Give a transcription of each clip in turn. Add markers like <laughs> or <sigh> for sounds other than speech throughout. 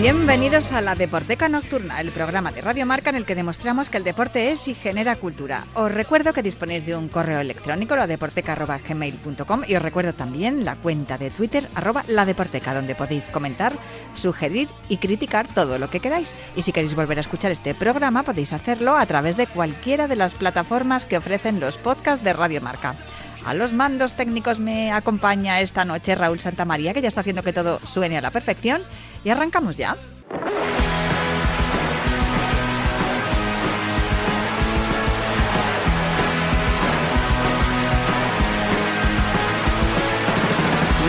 Bienvenidos a la Deporteca Nocturna, el programa de Radio Marca en el que demostramos que el deporte es y genera cultura. Os recuerdo que disponéis de un correo electrónico, la deporteca.gmail.com y os recuerdo también la cuenta de Twitter, arroba la deporteca, donde podéis comentar, sugerir y criticar todo lo que queráis. Y si queréis volver a escuchar este programa, podéis hacerlo a través de cualquiera de las plataformas que ofrecen los podcasts de Radio Marca. A los mandos técnicos me acompaña esta noche Raúl Santamaría, que ya está haciendo que todo suene a la perfección. Y arrancamos ya.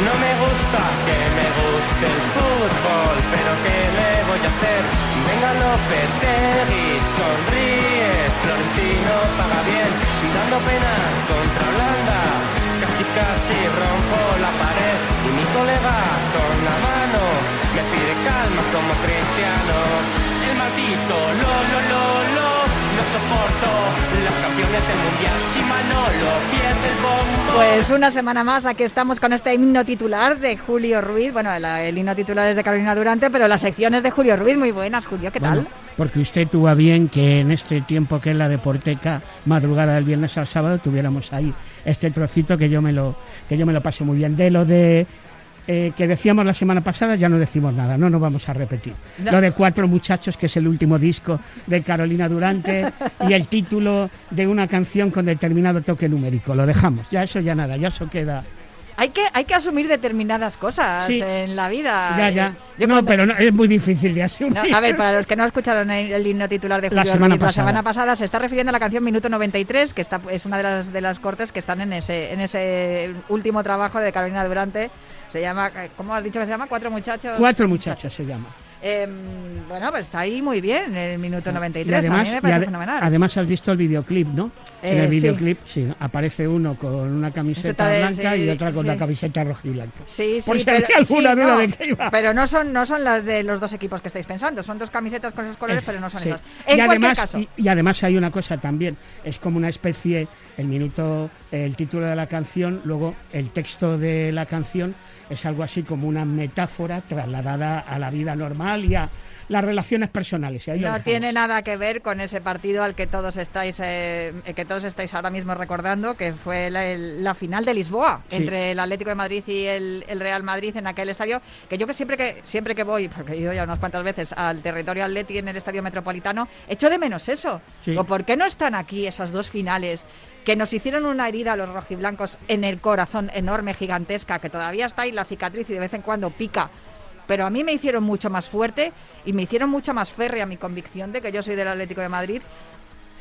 No me gusta que me guste el fútbol, pero ¿qué le voy a hacer? Venga Lopetegui, sonríe, Florentino paga bien, dando pena contra Holanda, casi casi rompo la pared y mi colega con la mano me pide calma como cristiano. El maldito lo lo lo lo no soporto las canciones del mundial si Manolo pierde el bombo. Pues una semana más, aquí estamos con este himno titular de Julio Ruiz. Bueno, el himno titular es de Carolina Durante, pero las secciones de Julio Ruiz, muy buenas, Julio, ¿qué tal? Bueno, porque usted tuvo a bien que en este tiempo que es la deporteca, madrugada del viernes al sábado, tuviéramos ahí este trocito que yo me lo, que yo me lo paso muy bien. De lo de eh, que decíamos la semana pasada, ya no decimos nada, no nos vamos a repetir. No. Lo de Cuatro Muchachos, que es el último disco de Carolina Durante, <laughs> y el título de una canción con determinado toque numérico. Lo dejamos, ya eso ya nada, ya eso queda. Hay que, hay que asumir determinadas cosas Sí. en la vida. Ya, ya. Yo no, cuando- pero no, es muy difícil de asumir. No, a ver, para los que no escucharon el, el himno titular de La Julio semana Ruiz la semana pasada, se está refiriendo a la canción Minuto 93, que está, es una de las, de las cortes que están en ese, en ese último trabajo de Carolina Durante. Se llama, ¿cómo has dicho que se llama? Cuatro muchachos. Cuatro Muchachos se llama. Em, bueno, pues está ahí muy bien, el minuto 93. Y además, a mí me parece fenomenal. además has visto el videoclip, ¿no? en Eh, el sí. videoclip, sí. aparece uno con una camiseta de- blanca sí, y otra con sí. la camiseta roja y blanca. Sí, Por sí, si había pero, alguna duda no, de qué iba. pero no son, no son las de los dos equipos que estáis pensando, son dos camisetas con esos colores, pero no son esas. En y cualquier además, caso, y, y además hay una cosa también, es como una especie, el minuto, el título de la canción, luego el texto de la canción es algo así como una metáfora trasladada a la vida normal y a las relaciones personales. y ahí no tiene nada que ver con ese partido al que todos estáis eh, que todos estáis ahora mismo recordando, que fue la, el- la final de Lisboa Sí. entre el Atlético de Madrid y el, el Real Madrid en aquel estadio, que yo que siempre que siempre que voy, porque he ido ya unas cuantas veces al territorio Atleti en el Estadio Metropolitano, echo de menos eso. Sí. Digo, ¿Por qué no están aquí esas dos finales? Que nos hicieron una herida a los rojiblancos en el corazón enorme, gigantesca, que todavía está ahí la cicatriz y de vez en cuando pica, pero a mí me hicieron mucho más fuerte y me hicieron mucho más férrea mi convicción de que yo soy del Atlético de Madrid,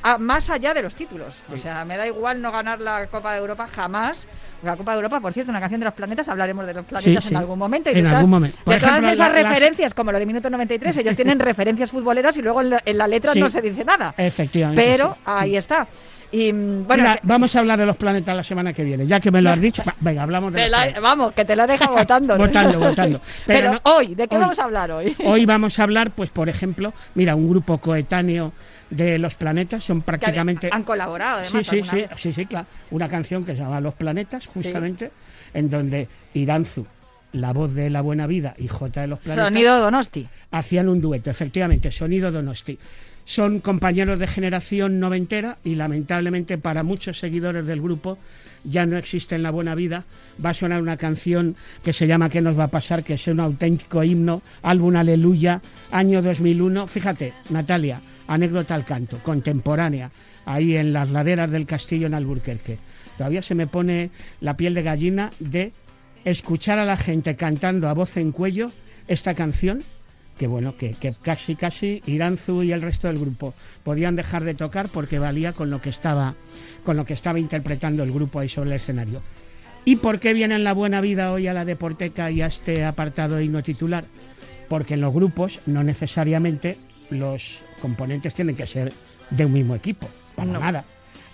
a- más allá de los títulos. O sea, me da igual no ganar la Copa de Europa jamás. La Copa de Europa, por cierto, una canción de los planetas, hablaremos de los planetas Sí, en sí. algún momento. Y En algún momento. De todas esas la- las- referencias, como lo de Minuto 93, ellos tienen referencias futboleras y luego en la, en la letra Sí. no se dice nada. Efectivamente. Pero ahí está. Y mm, bueno, Mira, que- vamos a hablar de los planetas la semana que viene. Ya que me lo has dicho, va, venga, hablamos de la- vamos, que te la deja <laughs> votando. ¿no? Votando, votando. <laughs> Pero, Pero no- hoy, ¿de qué hoy. vamos a hablar hoy? <laughs> Hoy vamos a hablar, pues por ejemplo, mira, un grupo coetáneo de los planetas, son prácticamente... Han colaborado, además. Sí, sí, sí, vez. sí, sí, claro. Una canción que se llama Los Planetas, justamente, en donde Iranzu, la voz de La Buena Vida, y J de los Planetas, Sonido Donosti. hacían un dueto, efectivamente, Sonido Donosti. Son compañeros de generación noventera y lamentablemente para muchos seguidores del grupo ya no existe en la buena vida. Va a sonar una canción que se llama ¿Qué nos va a pasar? que es un auténtico himno, álbum Aleluya, año 2001. Fíjate, Natalia, anécdota al canto, contemporánea, ahí en las laderas del castillo en Alburquerque. Todavía se me pone la piel de gallina de escuchar a la gente cantando a voz en cuello esta canción que bueno, que, que casi casi Iranzu y el resto del grupo podían dejar de tocar porque valía con lo que estaba con lo que estaba interpretando el grupo ahí sobre el escenario. ¿Y por qué viene en la buena vida hoy a la Deporteca y a este apartado himno titular? Porque en los grupos no necesariamente los componentes tienen que ser de un mismo equipo, para No. nada.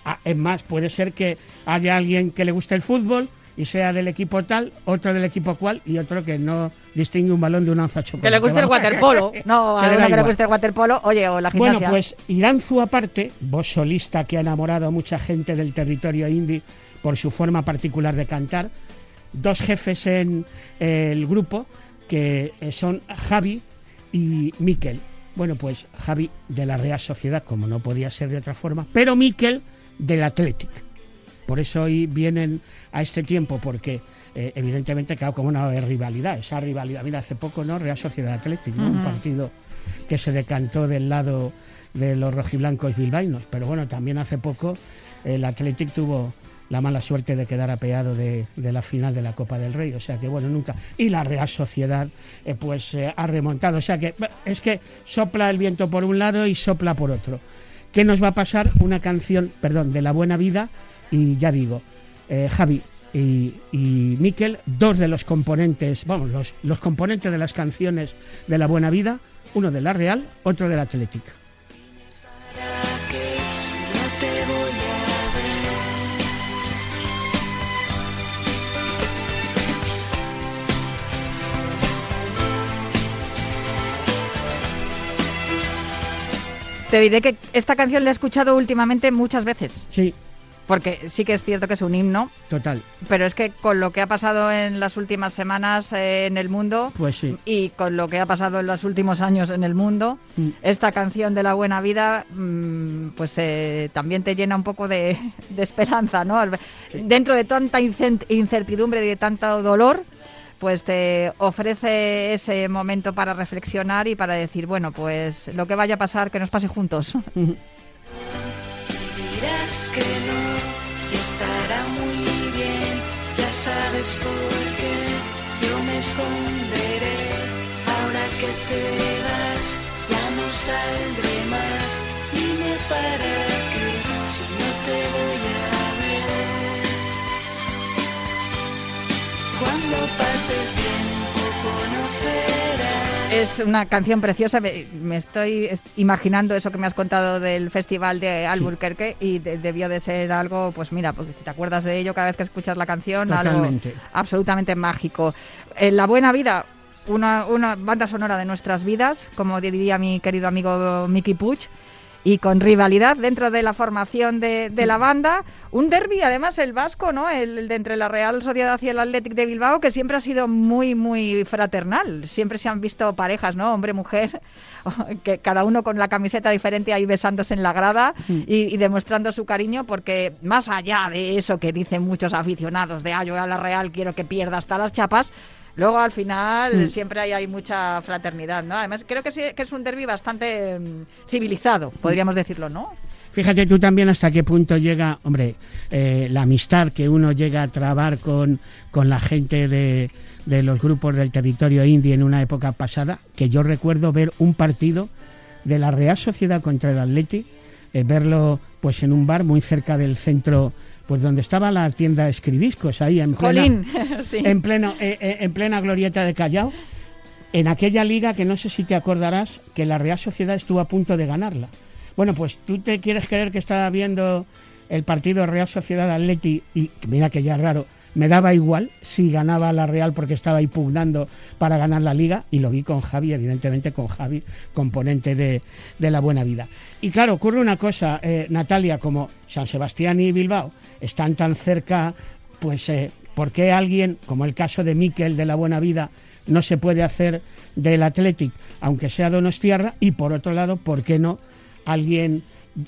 Ah, es más, puede ser que haya alguien que le guste el fútbol y sea del equipo tal, otro del equipo cual y otro que no distingue un balón de una onza chocolate. Que le guste el waterpolo. <laughs> No, a uno que le guste el waterpolo, oye, o la Bueno, gimnasia. pues Iranzu aparte, voz solista que ha enamorado a mucha gente del territorio indie por su forma particular de cantar, dos jefes en eh, el grupo que eh, son Javi y Miquel. Bueno, pues Javi de la Real Sociedad, como no podía ser de otra forma, pero Miquel del Athletic. Por eso hoy vienen a este tiempo, porque eh, evidentemente, claro, como una rivalidad, esa rivalidad. Mira, hace poco, ¿no? Real Sociedad Athletic, ¿no? Un partido que se decantó del lado de los rojiblancos bilbaínos. Pero bueno, también hace poco el Athletic tuvo la mala suerte de quedar apeado de, de la final de la Copa del Rey. O sea que bueno, nunca. Y la Real Sociedad, eh, pues eh, ha remontado. O sea que es que sopla el viento por un lado y sopla por otro. ¿Qué nos va a pasar? Una canción, perdón, de la buena vida. Y ya digo, eh, Javi y, y Miquel, dos de los componentes, vamos, los, los componentes de las canciones de la buena vida, uno de la Real, otro del Athletic. que si no te voy a ver Te diré que esta canción la he escuchado últimamente muchas veces, Sí, porque sí que es cierto que es un himno, total. pero es que con lo que ha pasado en las últimas semanas eh, en el mundo Pues sí. y con lo que ha pasado en los últimos años en el mundo, Mm. esta canción de la buena vida, mm, pues eh, también te llena un poco de, de esperanza, ¿no? Dentro de tanta incertidumbre y de tanto dolor, pues te ofrece ese momento para reflexionar y para decir, bueno, pues lo que vaya a pasar, que nos pase juntos. dirás que no sabes por qué yo me esconderé. Ahora que te vas ya no saldré más. Dime para qué si no te voy a ver. Cuando pase el tiempo Es una canción preciosa. Me, estoy es- imaginando eso que me has contado del festival de Albuquerque y de- debió de ser algo, pues mira, porque si te acuerdas de ello cada vez que escuchas la canción, Totalmente. algo absolutamente mágico. En La Buena Vida, una, una banda sonora de nuestras vidas, como diría mi querido amigo Mickey Puch. Y con rivalidad dentro de la formación de, de la banda, un derby, además el vasco, ¿no? El, el de entre la Real Sociedad y el Athletic de Bilbao, que siempre ha sido muy, muy fraternal. Siempre se han visto parejas, ¿no? Hombre-mujer, <laughs> que cada uno con la camiseta diferente ahí besándose en la grada y, y demostrando su cariño, porque más allá de eso que dicen muchos aficionados de, ah, yo a la Real quiero que pierda hasta las chapas, Luego al final siempre hay, hay mucha fraternidad, ¿no? Además creo que, sí- que es un derby bastante mm, civilizado, podríamos decirlo, ¿no? Fíjate tú también hasta qué punto llega, hombre, eh, la amistad que uno llega a trabar con, con la gente de, de los grupos del territorio indie en una época pasada, que yo recuerdo ver un partido de la Real Sociedad contra el Atleti, eh, verlo pues en un bar muy cerca del centro, pues donde estaba la tienda Escribiscos, ahí en plena, <laughs> sí. en, pleno, eh, eh, en plena glorieta de Callao, en aquella liga que no sé si te acordarás que la Real Sociedad estuvo a punto de ganarla. Bueno, pues tú te quieres creer que estaba viendo el partido Real Sociedad Atleti y mira que ya es raro, me daba igual si ganaba la Real porque estaba ahí pugnando para ganar la liga y lo vi con Javi, evidentemente con Javi, componente de, de la buena vida. Y claro, ocurre una cosa, eh, Natalia, como San Sebastián y Bilbao están tan cerca, pues eh, ¿por qué alguien, como el caso de Miquel de la buena vida, no se puede hacer del Athletic, aunque sea Donostiarra? Y por otro lado, ¿por qué no alguien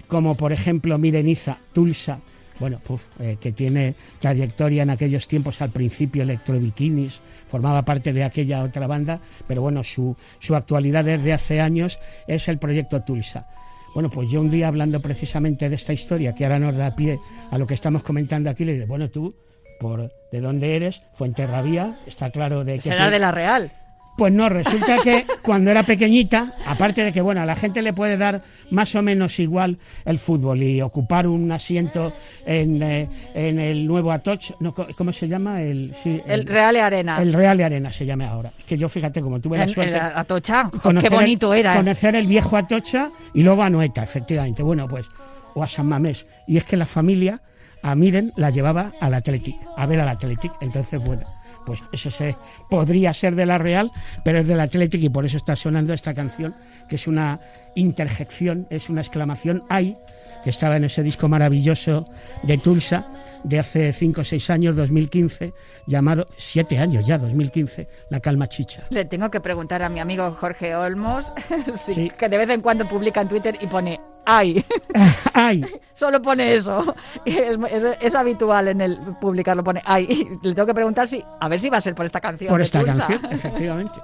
como por ejemplo Mireniza, Tulsa, bueno, puf, eh, que tiene trayectoria en aquellos tiempos al principio Electrobikinis, formaba parte de aquella otra banda, pero bueno, su, su actualidad desde hace años es el proyecto Tulsa. Bueno, pues yo un día hablando precisamente de esta historia, que ahora nos da pie a lo que estamos comentando aquí, le dije, bueno, tú, por ¿de dónde eres? Fuenterrabía, está claro de que... Será de la Real. Pues no, resulta que cuando era pequeñita, aparte de que, bueno, a la gente le puede dar más o menos igual el fútbol y ocupar un asiento en, eh, en el nuevo Atoch, no, ¿cómo se llama? El, sí, El Real y Arena. el Real de Arena se llama ahora. Es que yo, fíjate, como tuve la suerte... en la Atocha. Qué el- bonito era. ¿eh? Conocer el viejo Atocha y luego a Noeta, efectivamente. Bueno, pues, o a San Mamés. Y es que la familia a Miren la llevaba al Athletic, a ver al Athletic. Entonces, bueno, pues eso se, podría ser de la Real, pero es del Athletic y por eso está sonando esta canción, que es una interjección, es una exclamación ¡ay! que estaba en ese disco maravilloso de Tulsa de hace 5 o 6 años, 2015, llamado, 7 años ya, 2015, La Calma Chicha. Le tengo que preguntar a mi amigo Jorge Olmos, <laughs> sí, Sí. que de vez en cuando publica en Twitter y pone ¡ay! <laughs> ¡Ay! Solo pone eso. Es, es- es habitual en el publicarlo, pone ¡ay! <laughs> Le tengo que preguntar si, a ver si va a ser por esta canción. Por esta Tulsa. canción, efectivamente.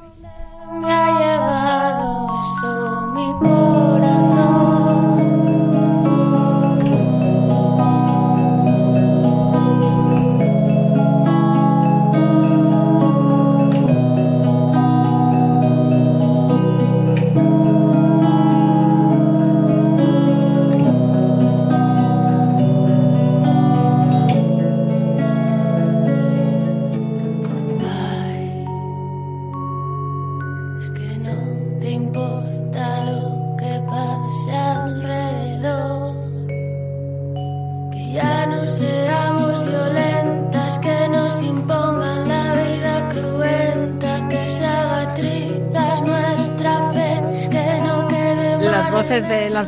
Me ha llevado eso mi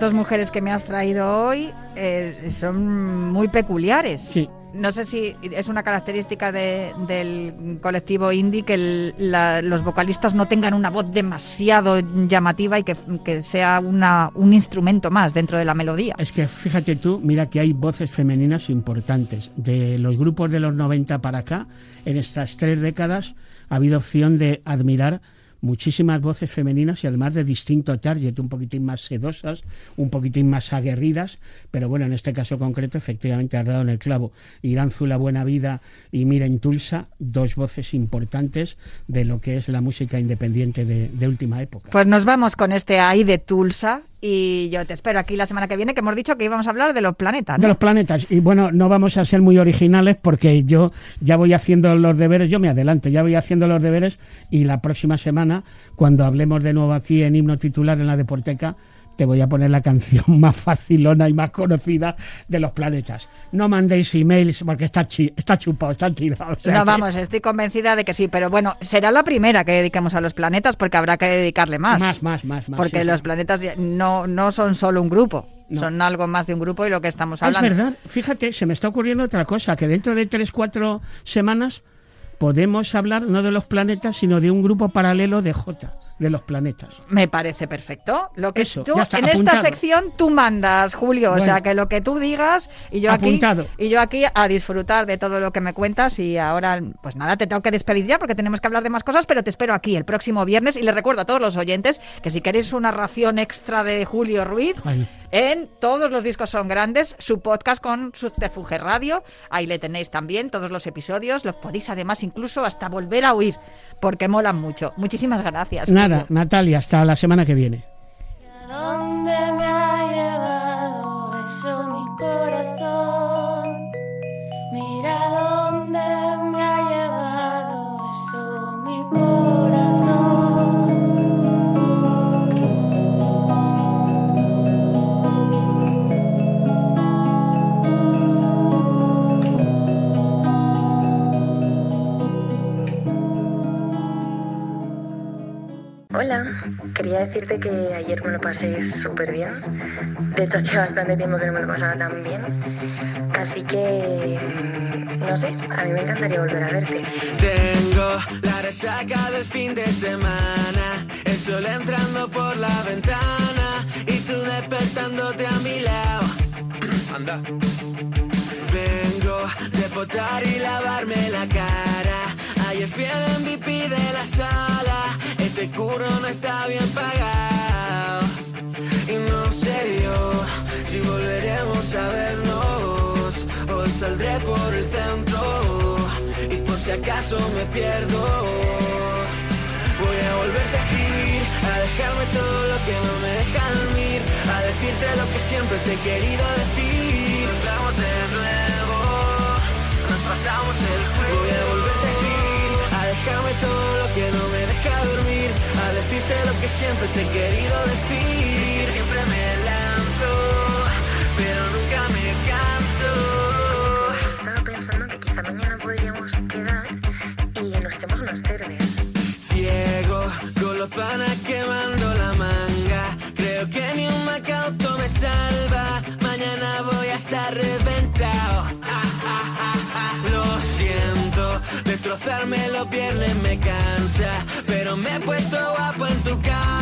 dos mujeres que me has traído hoy eh, son muy peculiares. Sí. No sé si es una característica de- del colectivo indie que el- la- los vocalistas no tengan una voz demasiado llamativa y que, que sea una, un instrumento más dentro de la melodía. Es que fíjate tú, mira que hay voces femeninas importantes. De los grupos de los 90 para acá, en estas tres décadas, ha habido opción de admirar muchísimas voces femeninas y además de distinto target, un poquitín más sedosas, un poquitín más aguerridas, pero bueno, en este caso concreto, efectivamente, has dado en el clavo. Iranzu La Buena Vida y Miren Tulsa, dos voces importantes de lo que es la música independiente de, de última época. Pues nos vamos con este ahí de Tulsa y yo te espero aquí la semana que viene que hemos dicho que íbamos a hablar de los planetas. ¿no? De los planetas. Y bueno, no vamos a ser muy originales porque yo ya voy haciendo los deberes, yo me adelanto, ya voy haciendo los deberes y la próxima semana, cuando hablemos de nuevo aquí en himno titular en la Deporteca, te voy a poner la canción <laughs> más facilona y más conocida de los planetas. No mandéis emails porque está, chi- está chupado, está tirado. o sea No, que- vamos, estoy convencida de que sí, pero bueno, será la primera que dediquemos a los planetas porque habrá que dedicarle más. Más, más, más, más. Porque sí, sí. los planetas no, no son solo un grupo, No. son algo más de un grupo y lo que estamos Ah, Es hablando. verdad, fíjate, se me está ocurriendo otra cosa, que dentro de tres, cuatro semanas podemos hablar no de los planetas, sino de un grupo paralelo de J, de los planetas. Me parece perfecto. Lo que Eso, tú, está, en apuntado. esta sección tú mandas, Julio. o sea, que lo que tú digas y yo Apuntado. aquí y yo aquí a disfrutar de todo lo que me cuentas y ahora pues nada, te tengo que despedir ya porque tenemos que hablar de más cosas, pero te espero aquí el próximo viernes y les recuerdo a todos los oyentes que si queréis una ración extra de Julio Ruiz Ay. En todos los discos son grandes, su podcast con Subterfuge Radio, ahí le tenéis también todos los episodios, los podéis además incluso hasta volver a oír porque molan mucho. Muchísimas gracias. Nada. Natalia, hasta la semana que viene. Decirte que ayer me lo pasé súper bien. De hecho, hacía bastante tiempo que no me lo pasaba tan bien. Así que, mm, no sé, a mí me encantaría volver a verte. Tengo la resaca del fin de semana, el sol entrando por la ventana y tú despertándote a mi lado. <clears throat> Anda. Vengo de potar y lavarme la cara. Ayer fui el MVP de la sala. Este curro no está bien pagado. Me pierdo. Voy a volverte a escribir, a dejarme todo lo que no me deja dormir, a decirte lo que siempre te he querido decir. Nos de nuevo, nos pasamos el juego. Voy a volverte a escribir, a dejarme todo lo que no me deja dormir, a decirte lo que siempre te he querido decir. Siempre me lanzo, pero nunca me canso. Pana quemando la manga. Creo que ni un macauto me salva. Mañana voy a estar reventado. Ah, ah, ah, ah. Lo siento, destrozarme los viernes me cansa. Pero me he puesto guapo en tu casa.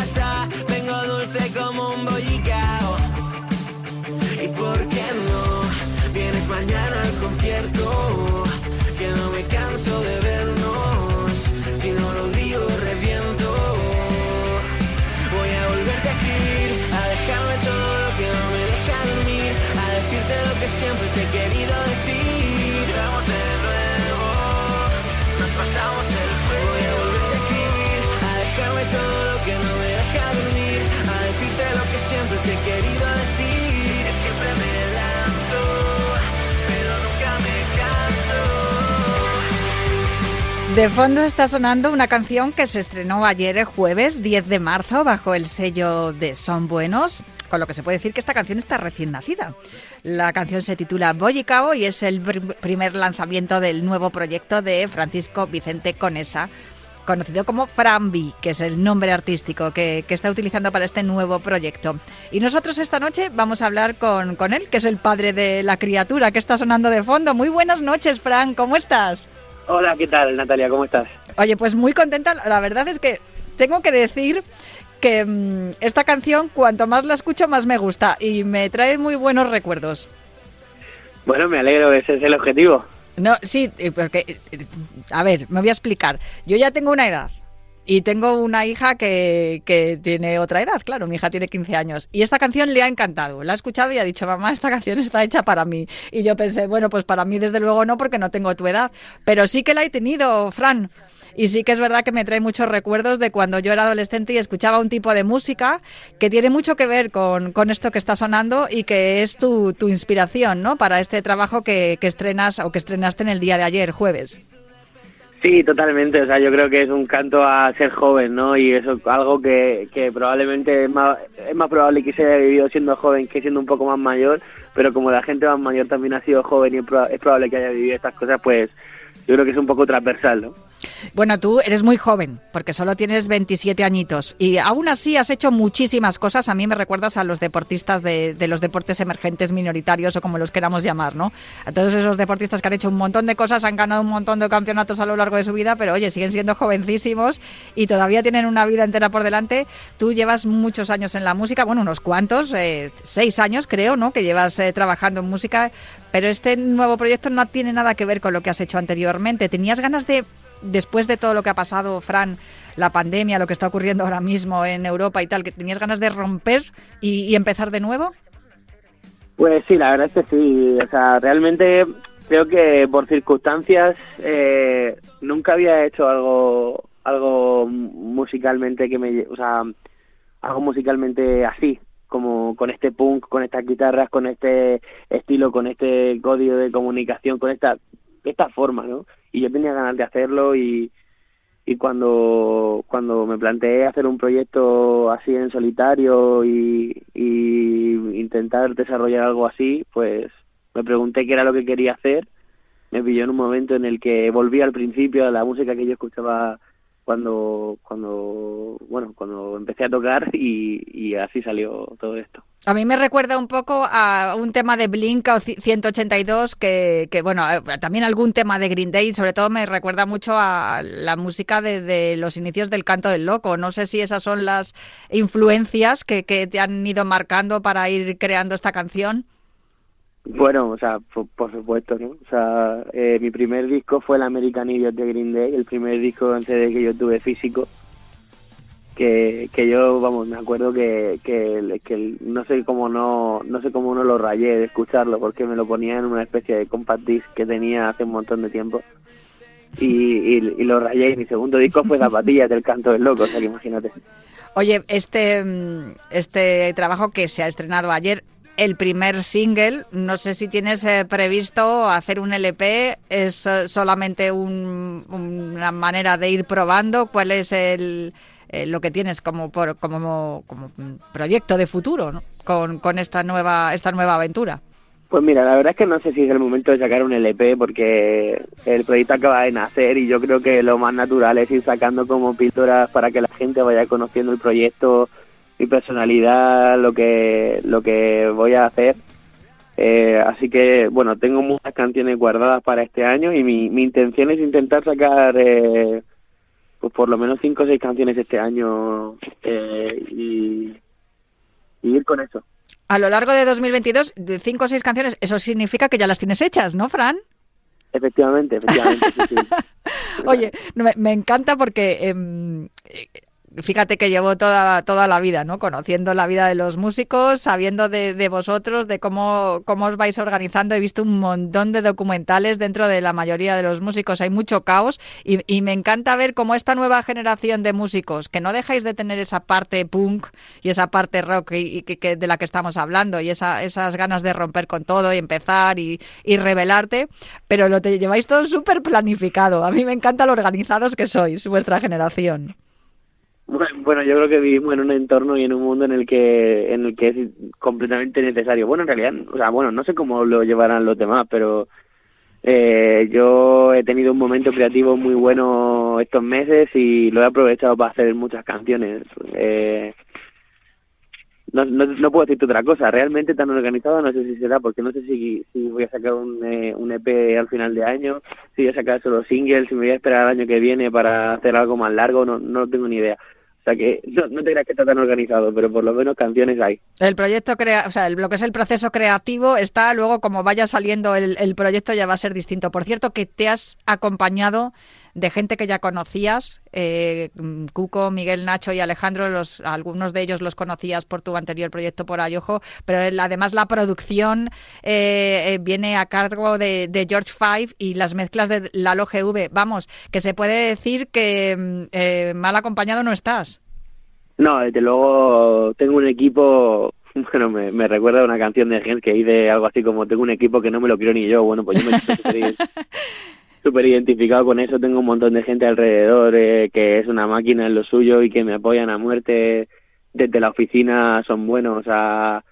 De fondo está sonando una canción que se estrenó ayer el jueves 10 de marzo bajo el sello de Son Buenos, con lo que se puede decir que esta canción está recién nacida. La canción se titula Boyicao y es el pr- primer lanzamiento del nuevo proyecto de Francisco Vicente Conesa, conocido como Frambi, que es el nombre artístico que, que está utilizando para este nuevo proyecto. Y nosotros esta noche vamos a hablar con, con él, que es el padre de la criatura que está sonando de fondo. Muy buenas noches, Fran, ¿cómo estás? Hola, ¿qué tal, Natalia? ¿Cómo estás? Oye, pues muy contenta. La verdad es que tengo que decir que mm, esta canción, cuanto más la escucho, más me gusta y me trae muy buenos recuerdos. Bueno, me alegro, ese es el objetivo. No, sí, eh, porque, eh, a ver, me voy a explicar. Yo ya tengo una edad y tengo una hija que, que tiene otra edad, claro, mi hija tiene 15 años. Y esta canción le ha encantado, la ha escuchado y ha dicho, mamá, esta canción está hecha para mí. Y yo pensé, bueno, pues para mí desde luego no, porque no tengo tu edad. Pero sí que la he tenido, Fran. Y sí que es verdad que me trae muchos recuerdos de cuando yo era adolescente y escuchaba un tipo de música que tiene mucho que ver con, con esto que está sonando y que es tu, tu inspiración, ¿no? Para este trabajo que, que estrenas o que estrenaste en el día de ayer, jueves. Sí, totalmente. O sea, yo creo que es un canto a ser joven, ¿no? Y eso es algo que, que probablemente es más, es más probable que se haya vivido siendo joven que siendo un poco más mayor, pero como la gente más mayor también ha sido joven y es probable que haya vivido estas cosas, pues yo creo que es un poco transversal, ¿no? Bueno, tú eres muy joven, porque solo tienes 27 añitos y aún así has hecho muchísimas cosas. A mí me recuerdas a los deportistas de, los deportes emergentes minoritarios o como los queramos llamar, ¿no? A todos esos deportistas que han hecho un montón de cosas, han ganado un montón de campeonatos a lo largo de su vida, pero oye, siguen siendo jovencísimos y todavía tienen una vida entera por delante. Tú llevas muchos años en la música, bueno, unos cuantos, eh, seis años creo, ¿no? Que llevas eh, trabajando en música, pero este nuevo proyecto no tiene nada que ver con lo que has hecho anteriormente. ¿Tenías ganas de después de todo lo que ha pasado, Fran, la pandemia, lo que está ocurriendo ahora mismo en Europa y tal, que tenías ganas de romper y, y empezar de nuevo? Pues sí, la verdad es que sí. O sea, realmente creo que por circunstancias eh, nunca había hecho algo algo musicalmente que me, o sea, algo musicalmente así, como con este punk, con estas guitarras, con este estilo, con este código de comunicación, con esta esta forma, ¿no? Y yo tenía ganas de hacerlo y y cuando cuando me planteé hacer un proyecto así en solitario y, y intentar desarrollar algo así, pues me pregunté qué era lo que quería hacer. Me pilló en un momento en el que volví al principio a la música que yo escuchaba cuando cuando bueno cuando empecé a tocar y, así salió todo esto. A mí me recuerda un poco a un tema de Blink o 182, que, que bueno, también algún tema de Green Day, sobre todo me recuerda mucho a la música de, de los inicios del canto del loco. No sé si esas son las influencias que, que te han ido marcando para ir creando esta canción. Bueno, o sea, por, por supuesto, ¿no? O sea, eh, mi primer disco fue el American Idiot de Green Day, el primer disco en CD que yo tuve físico. Que, que yo, vamos, me acuerdo que, que, que no sé cómo no, no sé cómo no lo rayé de escucharlo, porque me lo ponía en una especie de compact disc que tenía hace un montón de tiempo. Y, y, y lo rayé y mi segundo disco fue Zapatillas del Canto del Loco, o sea que imagínate. Oye, este, mm, este trabajo que se ha estrenado ayer, el primer single, no sé si tienes eh, previsto hacer un LP, es eh, solamente un- una manera de ir probando cuál es el, eh, lo que tienes como, por, como, como proyecto de futuro con, con esta, nueva, esta nueva aventura. Pues mira, la verdad es que no sé si es el momento de sacar un LP porque el proyecto acaba de nacer y yo creo que lo más natural es ir sacando como píldoras para que la gente vaya conociendo el proyecto, mi personalidad, lo que lo que voy a hacer. Eh, así que bueno, tengo muchas canciones guardadas para este año y mi, mi intención es intentar sacar eh, pues por lo menos cinco o seis canciones este año eh, y, y ir con eso. A lo largo de 2022, de cinco o seis canciones, eso significa que ya las tienes hechas, ¿no, Fran? Efectivamente, efectivamente. sí, sí. <laughs> Oye, me, me encanta porque em, eh, fíjate que llevo toda, toda la vida, ¿no? Conociendo la vida de los músicos, sabiendo de, de vosotros, de cómo, cómo os vais organizando. He visto un montón de documentales dentro de la mayoría de los músicos. Hay mucho caos y, y me encanta ver cómo esta nueva generación de músicos, que no dejáis de tener esa parte punk y esa parte rock y, que de la que estamos hablando y esa, esas ganas de romper con todo y empezar y, y revelarte, pero lo te lleváis todo súper planificado. A mí me encanta lo organizados que sois, vuestra generación. Bueno, yo creo que vivimos en un entorno y en un mundo en el que en el que es completamente necesario. Bueno, en realidad, o sea, bueno, no sé cómo lo llevarán los demás, pero eh, yo he tenido un momento creativo muy bueno estos meses y lo he aprovechado para hacer muchas canciones. Eh, no, no, no puedo decirte otra cosa. Realmente tan organizado no sé si será, porque no sé si, si voy a sacar un, eh, un EP al final de año, si voy a sacar solo singles, si me voy a esperar al año que viene para hacer algo más largo, no, no tengo ni idea. O sea que no, no te creas que está tan organizado, pero por lo menos canciones hay. El proyecto crea, o sea, el- lo que es el proceso creativo está luego como vaya saliendo el, el proyecto ya va a ser distinto. Por cierto, que te has acompañado de gente que ya conocías, eh, Cuco, Miguel, Nacho y Alejandro, los, algunos de ellos los conocías por tu anterior proyecto por Ayojo, pero el- además la producción eh, eh, viene a cargo de, de George Five y las mezclas de Lalo GV. Vamos, que se puede decir que mm, eh, mal acompañado no estás. No, desde luego tengo un equipo, <laughs> bueno, me, me recuerda a una canción de Gens que dice algo así como tengo un equipo que no me lo quiero ni yo. Bueno, pues yo me <laughs> súper identificado con eso. Tengo un montón de gente alrededor eh, que es una máquina en lo suyo y que me apoyan a muerte. Desde la oficina son buenos a,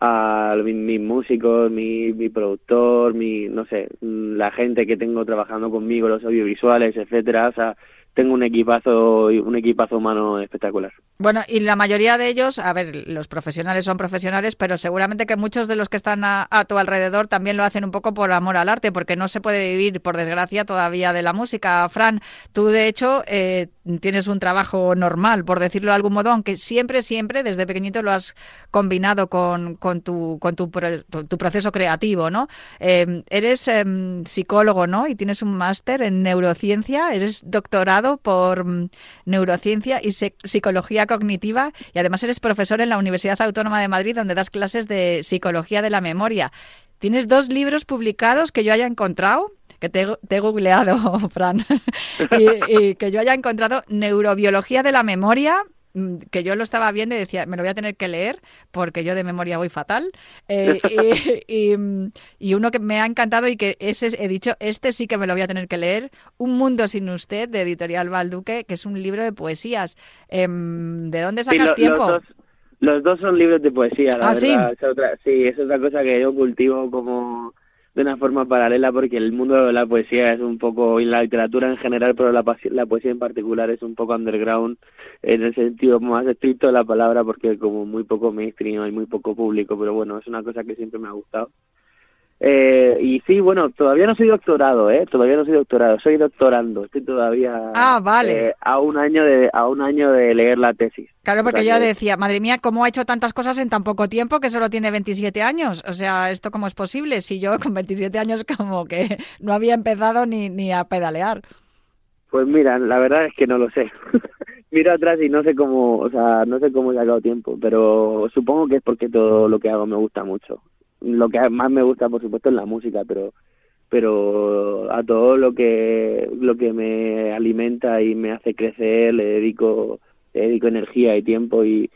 a mi- mis músicos, mi, mi productor, mi, no sé, la gente que tengo trabajando conmigo, los audiovisuales, etcétera. O sea, tengo un equipazo, un equipazo humano espectacular. Bueno, y la mayoría de ellos, a ver, los profesionales son profesionales, pero seguramente que muchos de los que están a, tu alrededor también lo hacen un poco por amor al arte, porque no se puede vivir, por desgracia, todavía de la música. Fran, tú de hecho eh, tienes un trabajo normal, por decirlo de algún modo, aunque siempre, siempre, desde pequeñito lo has combinado con, con, tu, con tu, tu, tu proceso creativo, ¿no? Eh, eres em, psicólogo, ¿no? Y tienes un máster en neurociencia, eres doctorado por mm, neurociencia y psicología cognitiva y además eres profesor en la Universidad Autónoma de Madrid donde das clases de psicología de la memoria. Tienes dos libros publicados que yo haya encontrado, que te, he googleado, <laughs> Fran, <laughs> y, que yo haya encontrado neurobiología de la memoria que yo lo estaba viendo y decía, me lo voy a tener que leer porque yo de memoria voy fatal. Eh, <laughs> y, y, mm, y uno que me ha encantado y que ese es- he dicho, este sí que me lo voy a tener que leer, Un mundo sin usted, de Editorial Balduque, que es un libro de poesías. Em, ¿De dónde Sí, sacas lo- tiempo? Los dos, los dos son libros de poesía, la ¿Ah, sí? Es otra, sí, es otra cosa que yo cultivo como de una forma paralela porque el mundo de la poesía es un poco, y la literatura en general, pero la, la poesía en particular es un poco underground en el sentido más estricto de la palabra porque como muy poco mainstream hay muy poco público, pero bueno, es una cosa que siempre me ha gustado. Eh, y sí, bueno, todavía no soy doctorado, ¿eh? Todavía no soy doctorado, soy doctorando. Estoy todavía Ah, vale. eh, a un año de a un año de leer la tesis. Claro, porque yo decía, madre mía, ¿cómo ha hecho tantas cosas en tan poco tiempo que solo tiene 27 años? O sea, ¿esto cómo es posible? Si yo con 27 años como que <laughs> no había empezado ni, ni a pedalear. Pues mira, la verdad es que no lo sé. <laughs> Miro atrás y no sé cómo, o sea, no sé cómo he sacado tiempo, pero supongo que es porque todo lo que hago me gusta mucho. Lo que más me gusta, por supuesto, es la música, pero pero a todo lo que lo que me alimenta y me hace crecer le dedico le dedico energía y tiempo y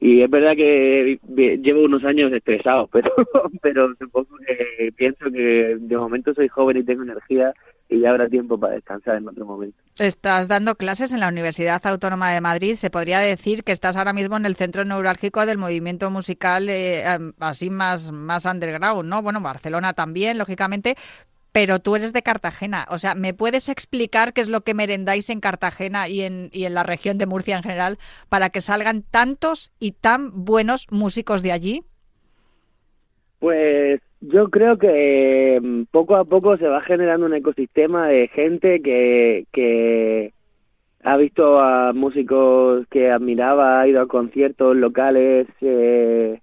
y es verdad que llevo unos años estresado, <laughs> pero pero supongo que pienso que de momento soy joven y tengo energía y ya habrá tiempo para descansar en otro momento. Estás dando clases en la Universidad Autónoma de Madrid. Se podría decir que estás ahora mismo en el centro neurálgico del movimiento musical eh, así más, más underground, ¿no? Bueno, Barcelona también, lógicamente, pero tú eres de Cartagena. O sea, ¿me puedes explicar qué es lo que merendáis en Cartagena y en, y en la región de Murcia en general para que salgan tantos y tan buenos músicos de allí? Pues yo creo que mm, poco a poco se va generando un ecosistema de gente que, que ha visto a músicos que admiraba, ha ido a conciertos locales, eh,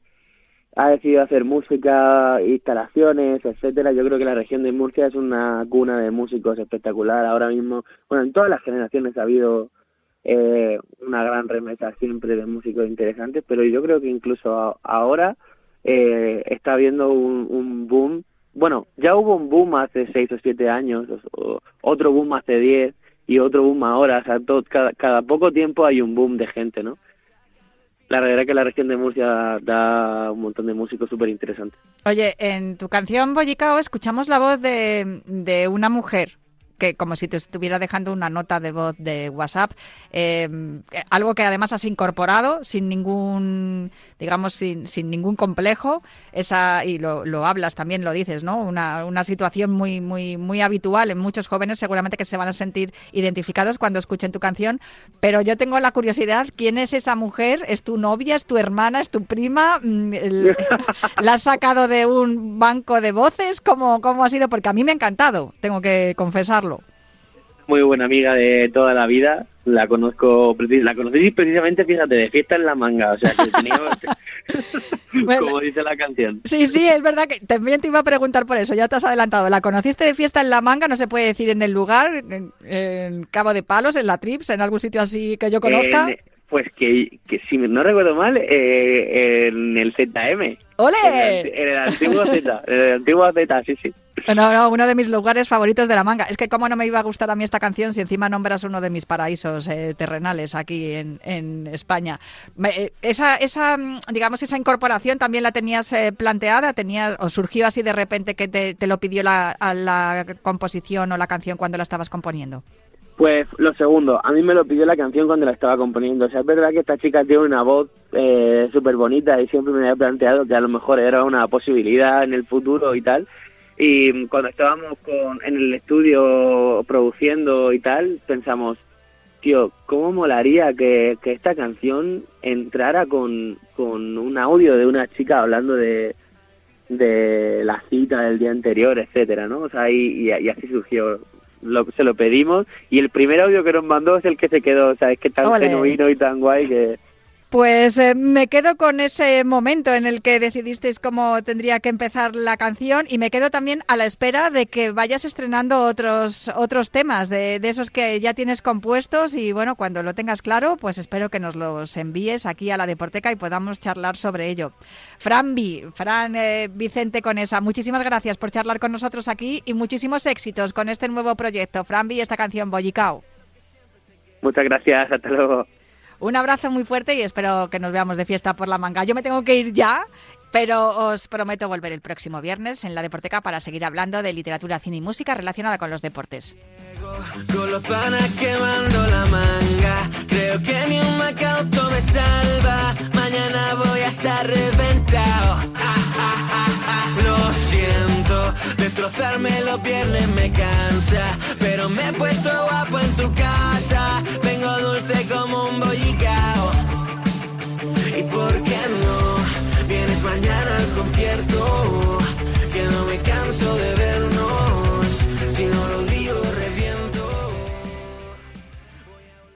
ha decidido hacer música, instalaciones, etcétera. Yo creo que la región de Murcia es una cuna de músicos espectacular. Ahora mismo, bueno, en todas las generaciones ha habido eh, una gran remesa siempre de músicos interesantes, pero yo creo que incluso ahora eh, está habiendo un, un boom. Bueno, ya hubo un boom hace seis o siete años, otro boom hace diez y otro boom ahora. O sea, todo, cada, poco tiempo hay un boom de gente, ¿no? La verdad es que la región de Murcia da un montón de músicos súper interesantes. Oye, en tu canción Bollicao escuchamos la voz de, de una mujer que como si te estuviera dejando una nota de voz de WhatsApp, eh, algo que además has incorporado sin ningún, digamos, sin, sin ningún complejo, esa y lo, lo hablas también, lo dices, ¿no? Una, una situación muy, muy, muy habitual en muchos jóvenes, seguramente que se van a sentir identificados cuando escuchen tu canción, pero yo tengo la curiosidad, ¿quién es esa mujer? ¿Es tu novia? ¿Es tu hermana? ¿Es tu prima? Mm, <laughs> ¿La has sacado de un banco de voces? ¿Cómo, ¿Cómo ha sido? Porque a mí me ha encantado, tengo que confesarlo. Muy buena amiga de toda la vida. La conozco, la conocí precisamente, fíjate, de fiesta en la manga. O sea, que <laughs> teníamos, Bueno, como dice la canción. Sí, sí, es verdad que también te iba a preguntar por eso, ya te has adelantado. ¿La conociste de fiesta en La Manga? No se puede decir en el lugar, en, en Cabo de Palos, en la Trips, en algún sitio así que yo conozca. Pues que, que si no recuerdo mal, eh, en el ZM. ¡Ole! en el antiguo Z, en el antiguo Z, sí, sí. No, no, uno de mis lugares favoritos de La Manga. Es que cómo no me iba a gustar a mí esta canción si encima nombras uno de mis paraísos eh, terrenales aquí en, en España. Me- eh, Esa, esa, mm, digamos, esa incorporación también la tenías eh, planteada, tenías, o surgió así de repente que te, te lo pidió la, a la composición o la canción cuando la estabas componiendo. Pues lo segundo, a mí me lo pidió la canción cuando la estaba componiendo. O sea, es verdad que esta chica tiene una voz eh, súper bonita y siempre me había planteado que a lo mejor era una posibilidad en el futuro y tal. Y cuando estábamos con, en el estudio produciendo y tal, pensamos, tío, ¿cómo molaría que, esta canción entrara con, con un audio de una chica hablando de, de la cita del día anterior, etcétera, ¿no? O sea, y, y- y así surgió. Lo, se lo pedimos y el primer audio que nos mandó es el que se quedó, o sea, es que tan genuino y tan guay que... Pues eh, me quedo con ese momento en el que decidisteis cómo tendría que empezar la canción y me quedo también a la espera de que vayas estrenando otros otros temas de, esos que ya tienes compuestos y bueno, cuando lo tengas claro, pues espero que nos los envíes aquí a la Deporteca y podamos charlar sobre ello. Fran Fran eh, Vicente Conesa, muchísimas gracias por charlar con nosotros aquí y muchísimos éxitos con este nuevo proyecto. Fran B esta canción Bollicao. Muchas gracias, hasta luego. Un abrazo muy fuerte y espero que nos veamos de fiesta por la manga. Yo me tengo que ir ya, pero os prometo volver el próximo viernes en la Deporteca para seguir hablando de literatura, cine y música relacionada con los deportes. Con los panas quemando la manga, creo que ni un salva. Mañana voy a estar reventado. Ah, ah, ah, Lo siento, destrozarme los viernes me cansa, pero me he puesto guapo en tu casa. Vengo dulce como un bollicao. ¿Y por qué no? mañana al concierto, que no me canso de vernos.